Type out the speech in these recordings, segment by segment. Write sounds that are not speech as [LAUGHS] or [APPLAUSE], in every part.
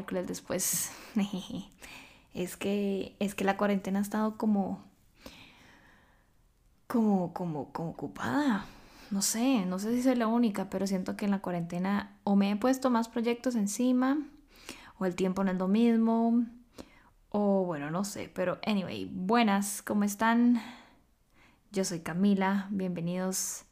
miércoles después. [LAUGHS] es que es que la cuarentena ha estado como como como como ocupada. No sé, no sé si soy la única, pero siento que en la cuarentena o me he puesto más proyectos encima o el tiempo no es lo mismo o bueno, no sé, pero anyway, buenas, ¿cómo están? Yo soy Camila, bienvenidos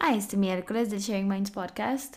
a este miércoles del Sharing Minds Podcast.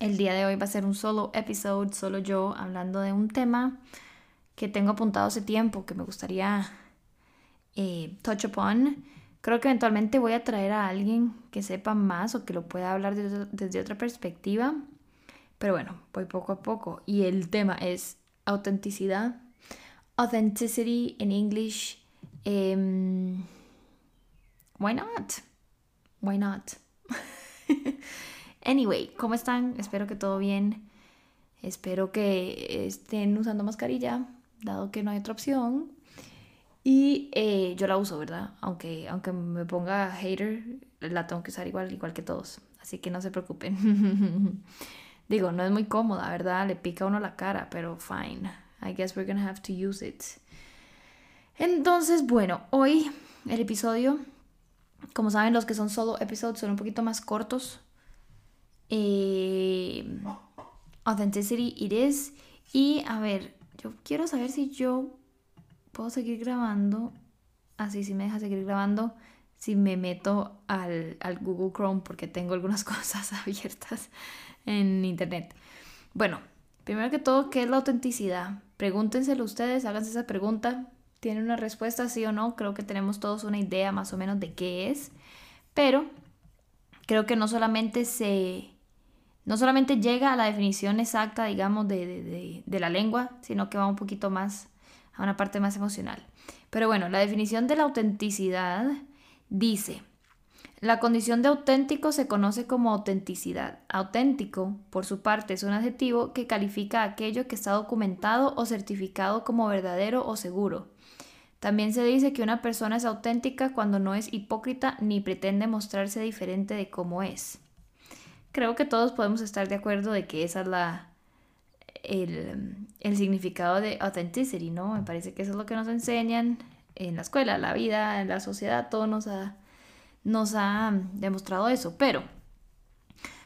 El día de hoy va a ser un solo episode, solo yo hablando de un tema que tengo apuntado hace tiempo, que me gustaría eh, touch upon. Creo que eventualmente voy a traer a alguien que sepa más o que lo pueda hablar desde, otra perspectiva. Pero bueno, voy poco a poco. Y el tema es autenticidad. Authenticity in English. Um, why not? Why not? [LAUGHS] anyway, ¿cómo están? Espero que todo bien. Espero que estén usando mascarilla, dado que no hay otra opción. Y eh, yo la uso, ¿verdad? Aunque, aunque me ponga hater, la tengo que usar igual, igual que todos. Así que no se preocupen. [LAUGHS] Digo, no es muy cómoda, ¿verdad? Le pica uno la cara, pero fine. I guess we're gonna have to use it. Entonces, bueno, hoy el episodio, como saben, los que son solo episodios son un poquito más cortos. Eh, authenticity it is. Y a ver, yo quiero saber si yo puedo seguir grabando. Así, si me deja seguir grabando. Si me meto al, al Google Chrome porque tengo algunas [LAUGHS] cosas abiertas en internet. Bueno, primero que todo, ¿qué es la autenticidad? Pregúntenselo ustedes, háganse esa pregunta. ¿Tienen una respuesta sí o no? Creo que tenemos todos una idea más o menos de qué es. Pero creo que no solamente se... No solamente llega a la definición exacta, digamos, de, de, de la lengua, sino que va un poquito más a una parte más emocional. Pero bueno, la definición de la autenticidad dice, la condición de auténtico se conoce como autenticidad. Auténtico, por su parte, es un adjetivo que califica aquello que está documentado o certificado como verdadero o seguro. También se dice que una persona es auténtica cuando no es hipócrita ni pretende mostrarse diferente de cómo es. Creo que todos podemos estar de acuerdo de que esa es la, el, el significado de authenticity, ¿no? Me parece que eso es lo que nos enseñan en la escuela, la vida, en la sociedad, todo nos ha nos ha demostrado eso. Pero,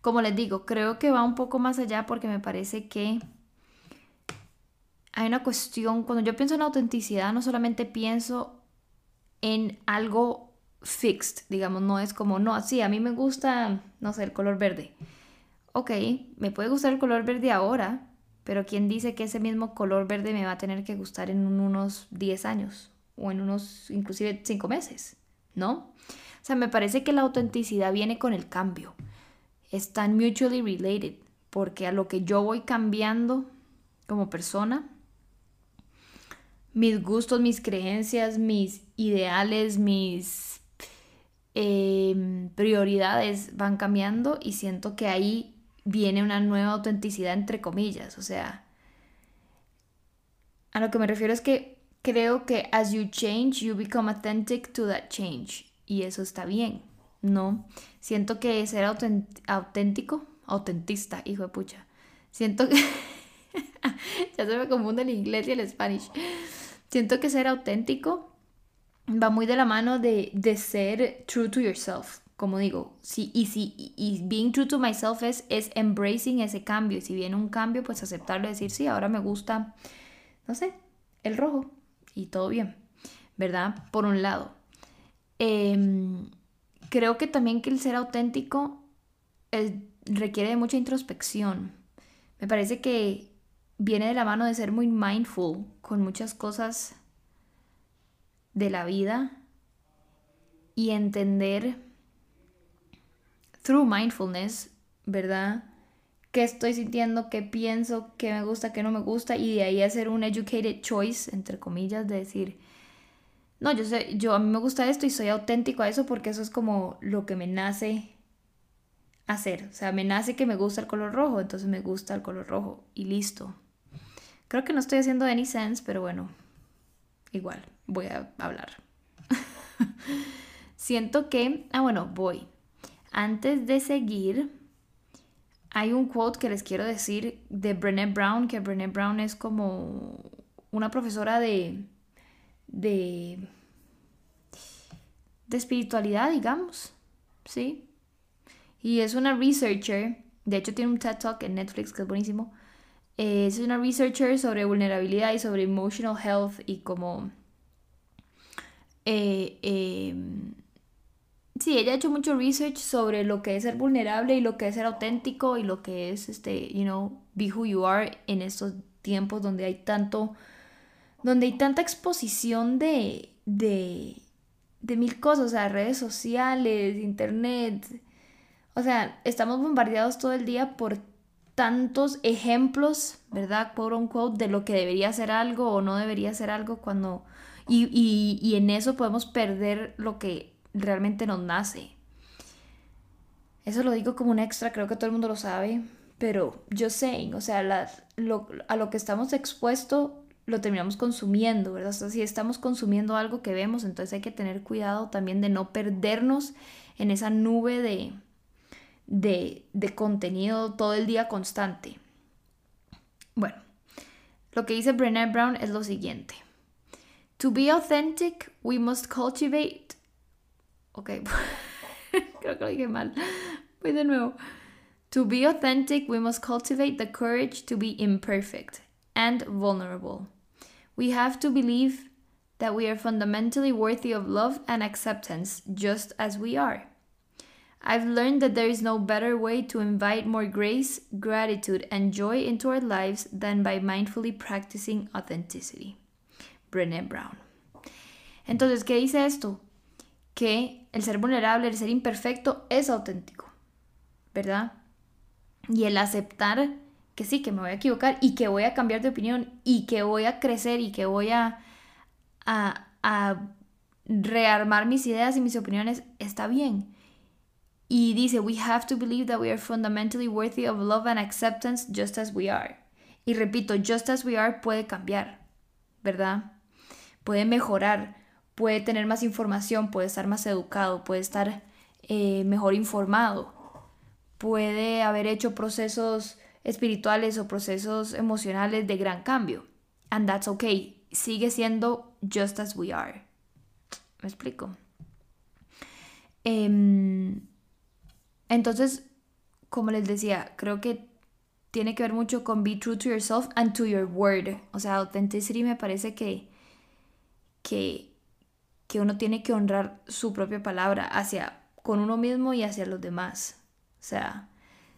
como les digo, creo que va un poco más allá porque me parece que hay una cuestión, cuando yo pienso en autenticidad, no solamente pienso en algo fixed, digamos, no es como, no, sí, a mí me gusta, no sé, el color verde. Ok, me puede gustar el color verde ahora, pero ¿quién dice que ese mismo color verde me va a tener que gustar en unos 10 años o en unos inclusive 5 meses? ¿No? O sea, me parece que la autenticidad viene con el cambio. Están mutually related, porque a lo que yo voy cambiando como persona, mis gustos, mis creencias, mis ideales, mis em, prioridades van cambiando y siento que ahí viene una nueva autenticidad entre comillas. O sea, a lo que me refiero es que creo que as you change, you become authentic to that change y eso está bien, ¿no? Siento que ser auténtico, autentista, hijo de pucha, siento que... [LAUGHS] ya se me confunde el inglés y el español. Siento que ser auténtico va muy de la mano de, de ser true to yourself. Como digo, sí, y, sí, y being true to myself es, es embracing ese cambio. Y si viene un cambio, pues aceptarlo y decir, sí, ahora me gusta, no sé, el rojo. Y todo bien, ¿verdad? Por un lado. Em, creo que también que el ser auténtico requiere de mucha introspección. Me parece que viene de la mano de ser muy mindful con muchas cosas de la vida y entender through mindfulness, ¿verdad? ¿Qué estoy sintiendo? ¿Qué pienso? ¿Qué me gusta? ¿Qué no me gusta? Y de ahí hacer un educated choice, entre comillas, de decir, no, yo sé, yo a mí me gusta esto y soy auténtico a eso porque eso es como lo que me nace hacer. O sea, me nace que me gusta el color rojo, entonces me gusta el color rojo y listo. Creo que no estoy haciendo any sense, pero bueno, igual, voy a hablar. [LAUGHS] Siento que, ah bueno, voy. Antes de seguir, hay un quote que les quiero decir de Brené Brown, que Brené Brown es como una profesora de, de, de espiritualidad, digamos, ¿sí? Y es una researcher, de hecho tiene un TED Talk en Netflix que es buenísimo. Es una researcher sobre vulnerabilidad y sobre emotional health y como... Eh, em, sí, ella ha hecho mucho research sobre lo que es ser vulnerable y lo que es ser auténtico y lo que es, este, you know, be who you are en estos tiempos donde hay tanto, donde hay tanta exposición de, de, de mil cosas, o sea, redes sociales, internet, o sea, estamos bombardeados todo el día por tantos ejemplos, ¿verdad? Quote unquote, de lo que debería ser algo o no debería ser algo cuando... Y, y, y en eso podemos perder lo que realmente nos nace. Eso lo digo como un extra, creo que todo el mundo lo sabe, pero yo sé, o sea, a lo que estamos expuestos lo terminamos consumiendo, ¿verdad? O sea, si estamos consumiendo algo que vemos, entonces hay que tener cuidado también de no perdernos en esa nube de, de, de contenido todo el día constante. Bueno, lo que dice Brené Brown es lo siguiente. To be authentic, we must cultivate Ok, [LAUGHS] creo que lo dije mal. Voy de nuevo. To be authentic, we must cultivate the courage to be imperfect and vulnerable. We have to believe that we are fundamentally worthy of love and acceptance just as we are. I've learned that there is no better way to invite more grace, gratitude, and joy into our lives than by mindfully practicing authenticity. Brené Brown. Entonces, ¿qué dice esto? que el ser vulnerable, el ser imperfecto es auténtico, ¿verdad? Y el aceptar que sí, que me voy a equivocar y que voy a cambiar de opinión y que voy a crecer y que voy a, a, a rearmar mis ideas y mis opiniones está bien. Y dice, we have to believe that we are fundamentally worthy of love and acceptance just as we are. Y repito, just as we are puede cambiar, ¿verdad? Puede mejorar puede tener más información, puede estar más educado, puede estar eh, mejor informado, puede haber hecho procesos espirituales o procesos emocionales de gran cambio. And that's okay. Sigue siendo just as we are. ¿Me explico? Em, entonces, como les decía, creo que tiene que ver mucho con be true to yourself and to your word. O sea, authenticity me parece que, que que uno tiene que honrar su propia palabra hacia con uno mismo y hacia los demás. O sea,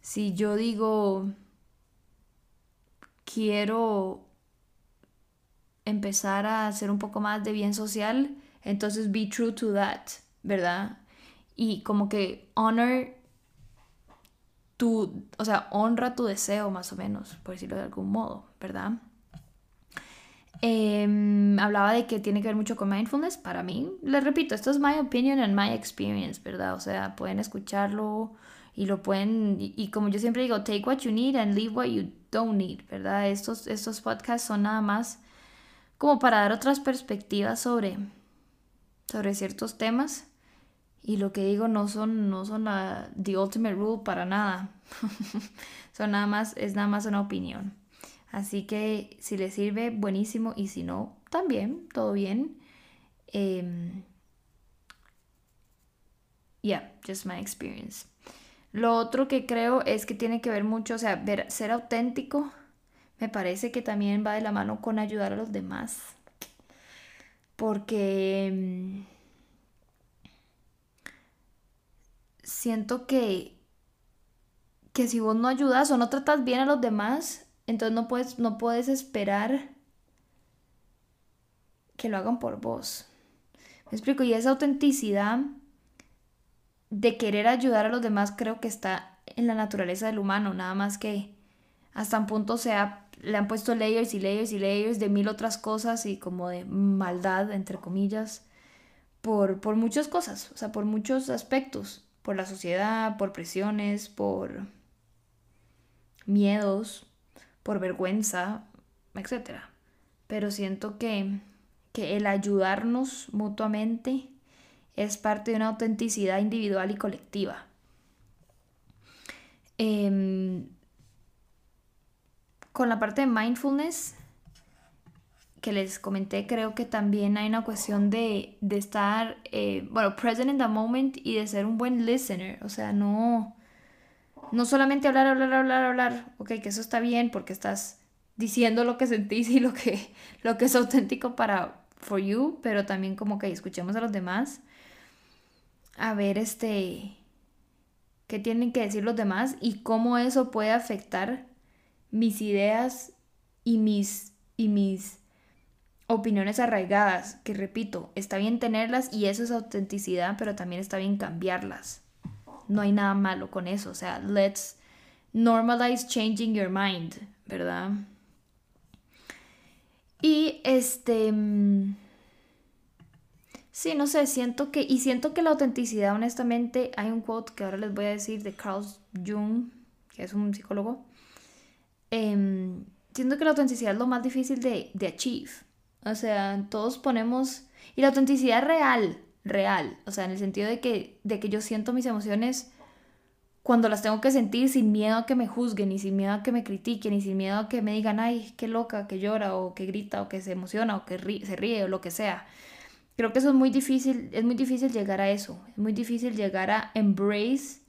si yo digo quiero empezar a hacer un poco más de bien social, entonces be true to that, ¿verdad? Y como que honor tu, o sea, honra tu deseo más o menos, por decirlo de algún modo, ¿verdad? Em, hablaba de que tiene que ver mucho con mindfulness. Para mí, les repito, esto es my opinion and my experience, ¿verdad? O sea, pueden escucharlo y lo pueden, y, como yo siempre digo, take what you need and leave what you don't need, ¿verdad? Estos, estos podcasts son nada más como para dar otras perspectivas sobre, sobre ciertos temas. Y lo que digo no son, no son la the ultimate rule para nada. [LAUGHS] son nada más, es nada más una opinión. Así que si les sirve, buenísimo. Y si no, también, todo bien. Um, yeah, just my experience. Lo otro que creo es que tiene que ver mucho, o sea, ser auténtico me parece que también va de la mano con ayudar a los demás. Porque siento que, que si vos no ayudas o no tratas bien a los demás, entonces no puedes, no puedes esperar que lo hagan por vos. Me explico, y esa autenticidad de querer ayudar a los demás creo que está en la naturaleza del humano, nada más que hasta un punto se le han puesto layers y layers y layers de mil otras cosas y como de maldad, entre comillas, por, por muchas cosas, o sea, por muchos aspectos, por la sociedad, por presiones, por miedos, por vergüenza, etc. Pero siento que, que el ayudarnos mutuamente es parte de una autenticidad individual y colectiva. Em, con la parte de mindfulness que les comenté, creo que también hay una cuestión de, estar, eh, bueno, present in the moment y de ser un buen listener. O sea, no, no solamente hablar, hablar, hablar, hablar. Ok, que eso está bien porque estás diciendo lo que sentís y lo que, [LAUGHS] lo que es auténtico para for you, pero también como que escuchemos a los demás. A ver, este, qué tienen que decir los demás y cómo eso puede afectar mis ideas y mis, y mis opiniones arraigadas, que repito, está bien tenerlas y eso es autenticidad, pero también está bien cambiarlas. No hay nada malo con eso, o sea, let's normalize changing your mind, ¿verdad? Y este... Mm, sí, no sé, siento que... Y siento que la autenticidad, honestamente, hay un quote que ahora les voy a decir de Carl Jung, que es un psicólogo. Em, siento que la autenticidad es lo más difícil de, de achieve. O sea, todos ponemos... Y la autenticidad real, real. O sea, en el sentido de que, de que yo siento mis emociones cuando las tengo que sentir sin miedo a que me juzguen, y sin miedo a que me critiquen, y sin miedo a que me digan, ay, qué loca, que llora, o que grita, o que se emociona, o que se ríe, o lo que sea. Creo que eso es muy difícil, es muy difícil llegar a eso. Es muy difícil llegar a embrace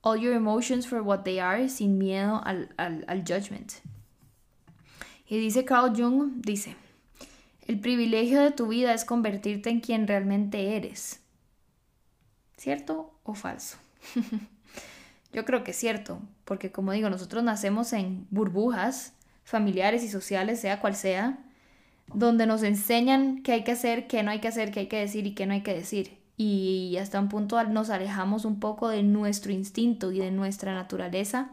all your emotions for what they are sin miedo al, al, al judgment. Y dice Carl Jung, dice, el privilegio de tu vida es convertirte en quien realmente eres. ¿Cierto o falso? [LAUGHS] Yo creo que es cierto, porque como digo, nosotros nacemos en burbujas familiares y sociales, sea cual sea, donde nos enseñan qué hay que hacer, qué no hay que hacer, qué hay que decir y qué no hay que decir. Y hasta un punto nos alejamos un poco de nuestro instinto y de nuestra naturaleza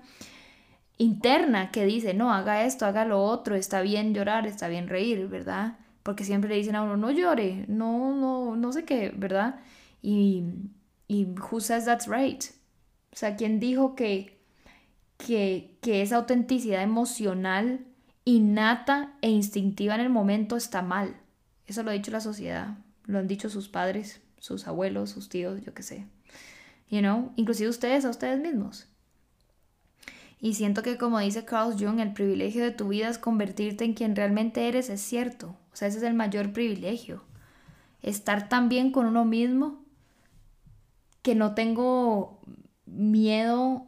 interna que dice, no, haga esto, haga lo otro, está bien llorar, está bien reír, ¿verdad? Porque siempre le dicen a uno, no llore, no, no, no sé qué, ¿verdad? Y, y who says that's right? O sea, ¿quién dijo que, que, que esa autenticidad emocional innata e instintiva en el momento está mal? Eso lo ha dicho la sociedad, lo han dicho sus padres, sus abuelos, sus tíos, yo qué sé. You know, inclusive ustedes a ustedes mismos. Y siento que como dice Carl Jung, el privilegio de tu vida es convertirte en quien realmente eres, es cierto. O sea, ese es el mayor privilegio. Estar tan bien con uno mismo que no tengo miedo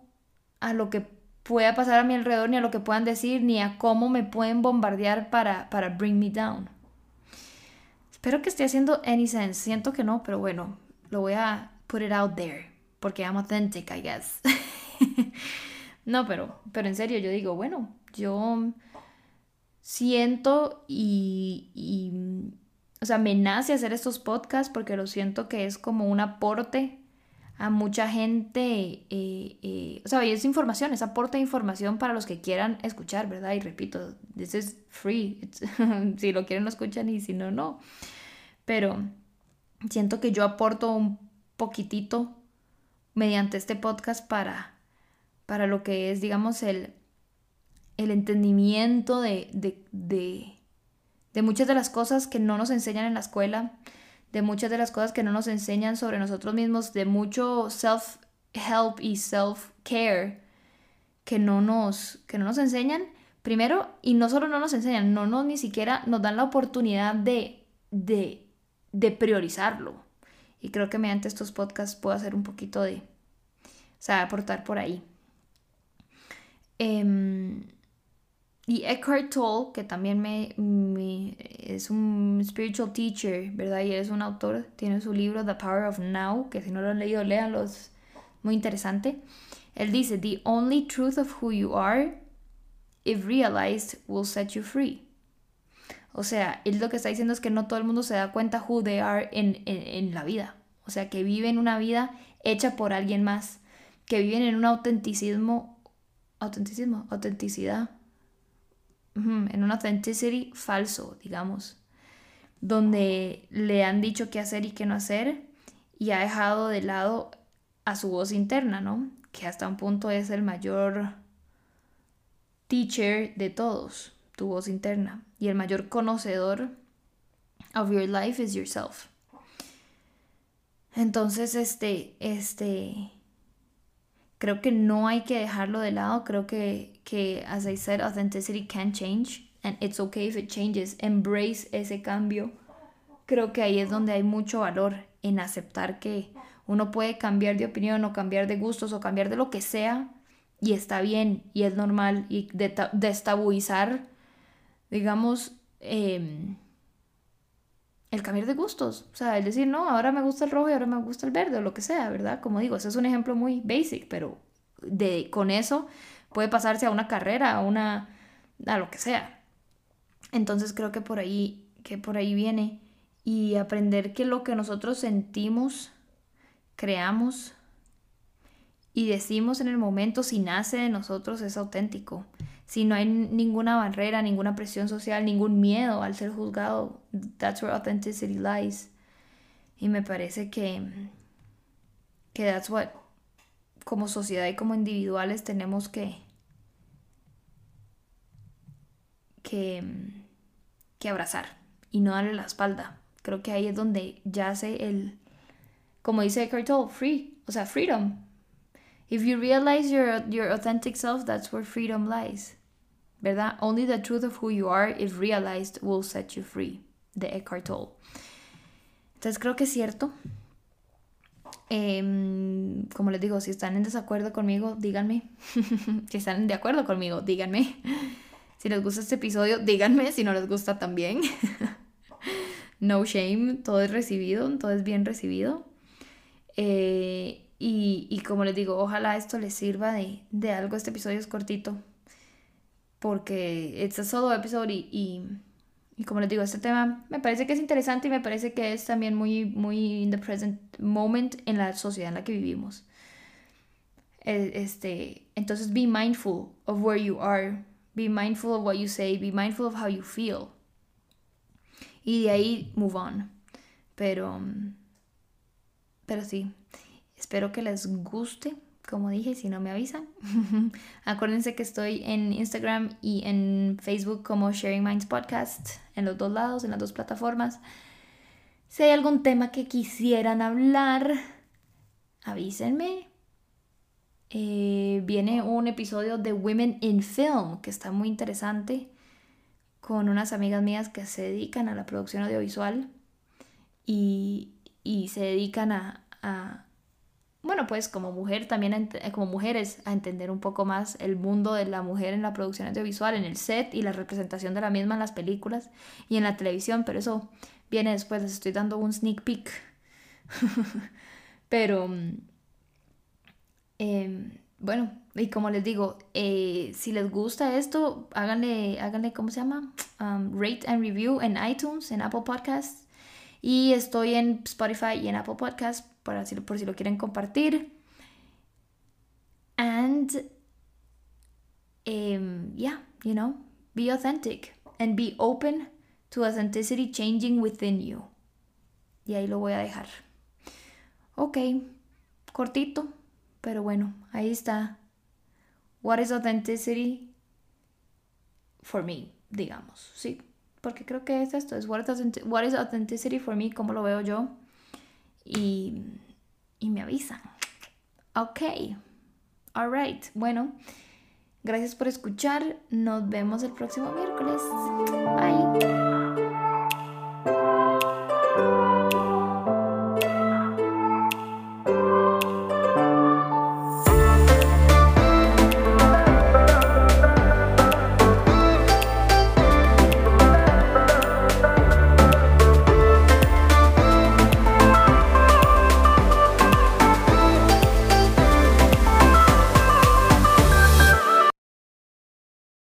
a lo que pueda pasar a mi alrededor, ni a lo que puedan decir, ni a cómo me pueden bombardear para, para bring me down. Espero que esté haciendo any sense. Siento que no, pero bueno, lo voy a put it out there. Porque I'm authentic, I guess. [LAUGHS] no, pero, pero en serio, yo digo, bueno, yo siento y, y, o sea, me nace hacer estos podcasts porque lo siento que es como un aporte a mucha gente, eh, eh, o sea, es información, es aporte de información para los que quieran escuchar, ¿verdad? Y repito, this is free, [LAUGHS] si lo quieren lo escuchan y si no, no. Pero siento que yo aporto un poquitito mediante este podcast para, para lo que es, digamos, el, el entendimiento de, de, de, muchas de las cosas que no nos enseñan en la escuela de muchas de las cosas que no nos enseñan sobre nosotros mismos, de mucho self-help y self-care que, no nos, que no nos enseñan. Primero, y no solo no nos enseñan, no nos ni siquiera nos dan la oportunidad de, de, de priorizarlo. Y creo que mediante estos podcasts puedo hacer un poquito de, o sea, aportar por ahí. Eh, y Eckhart Tolle, que también me, es un spiritual teacher, ¿verdad? Y es un autor, tiene su libro The Power of Now, que si no lo han leído, léanlo, es muy interesante. Él dice, The only truth of who you are, if realized, will set you free. O sea, él lo que está diciendo es que no todo el mundo se da cuenta who they are en, en, en la vida. O sea, que viven una vida hecha por alguien más, que viven en un autenticismo, autenticismo, autenticidad en un authenticity falso, digamos, donde le han dicho qué hacer y qué no hacer y ha dejado de lado a su voz interna, ¿no? Que hasta un punto es el mayor teacher de todos, tu voz interna, y el mayor conocedor of your life is yourself. Entonces, este, este, creo que no hay que dejarlo de lado. Creo que, que, as I said, authenticity can change. And it's okay if it changes. Embrace ese cambio. Creo que ahí es donde hay mucho valor en aceptar que uno puede cambiar de opinión o cambiar de gustos o cambiar de lo que sea y está bien y es normal y destabilizar, digamos, em, el cambiar de gustos. O sea, el decir, no, ahora me gusta el rojo y ahora me gusta el verde o lo que sea, ¿verdad? Como digo, ese es un ejemplo muy basic, pero de, con eso puede pasarse a una carrera, a una, a lo que sea. Entonces creo que por ahí, que por ahí viene y aprender que lo que nosotros sentimos, creamos y decimos en el momento si nace de nosotros es auténtico. Si no hay ninguna barrera, ninguna presión social, ningún miedo al ser juzgado, that's where authenticity lies. Y me parece que que that's what como sociedad y como individuales tenemos que que, que abrazar y no darle la espalda. Creo que ahí es donde yace el, como dice Eckhart Tolle, free, o sea, freedom. If you realize your, your authentic self, that's where freedom lies. ¿Verdad? Only the truth of who you are, if realized, will set you free. De Eckhart Tolle. Entonces creo que es cierto. Em, como les digo, si están en desacuerdo conmigo, díganme. [LAUGHS] si están de acuerdo conmigo, díganme. Si les gusta este episodio, díganme. Si no les gusta también. [LAUGHS] no shame, todo es recibido, todo es bien recibido. Eh, y, como les digo, ojalá esto les sirva de, de, algo. Este episodio es cortito. Porque es un solo episodio y, y, como les digo, este tema me parece que es interesante y me parece que es también muy, muy in the present moment en la sociedad en la que vivimos. E, este, entonces, be mindful of where you are. Be mindful of what you say. Be mindful of how you feel y de ahí move on. Pero, pero sí, espero que les guste, como dije, si no me avisan. [LAUGHS] Acuérdense que estoy en Instagram y en Facebook como Sharing Minds Podcast, en los dos lados, en las dos plataformas. Si hay algún tema que quisieran hablar, avísenme. Eh, viene un episodio de Women in Film que está muy interesante con unas amigas mías que se dedican a la producción audiovisual y, se dedican a, bueno, pues como mujer también, como mujeres, a entender un poco más el mundo de la mujer en la producción audiovisual, en el set y la representación de la misma en las películas y en la televisión, pero eso viene después, les estoy dando un sneak peek. [LAUGHS] pero, eh, bueno, y como les digo, eh, si les gusta esto, háganle, háganle, ¿cómo se llama? Um, rate and review en iTunes, en Apple Podcasts. Y estoy en Spotify y en Apple Podcasts por si lo quieren compartir. And, um, yeah, you know, be authentic and be open to authenticity changing within you. Y ahí lo voy a dejar. Ok, cortito pero bueno, ahí está. What is authenticity for me, digamos, sí. Porque creo que es esto, es what is, authenticity for me, cómo lo veo yo. Y, me avisan. Ok. Alright. Bueno, gracias por escuchar. Nos vemos el próximo miércoles. Bye.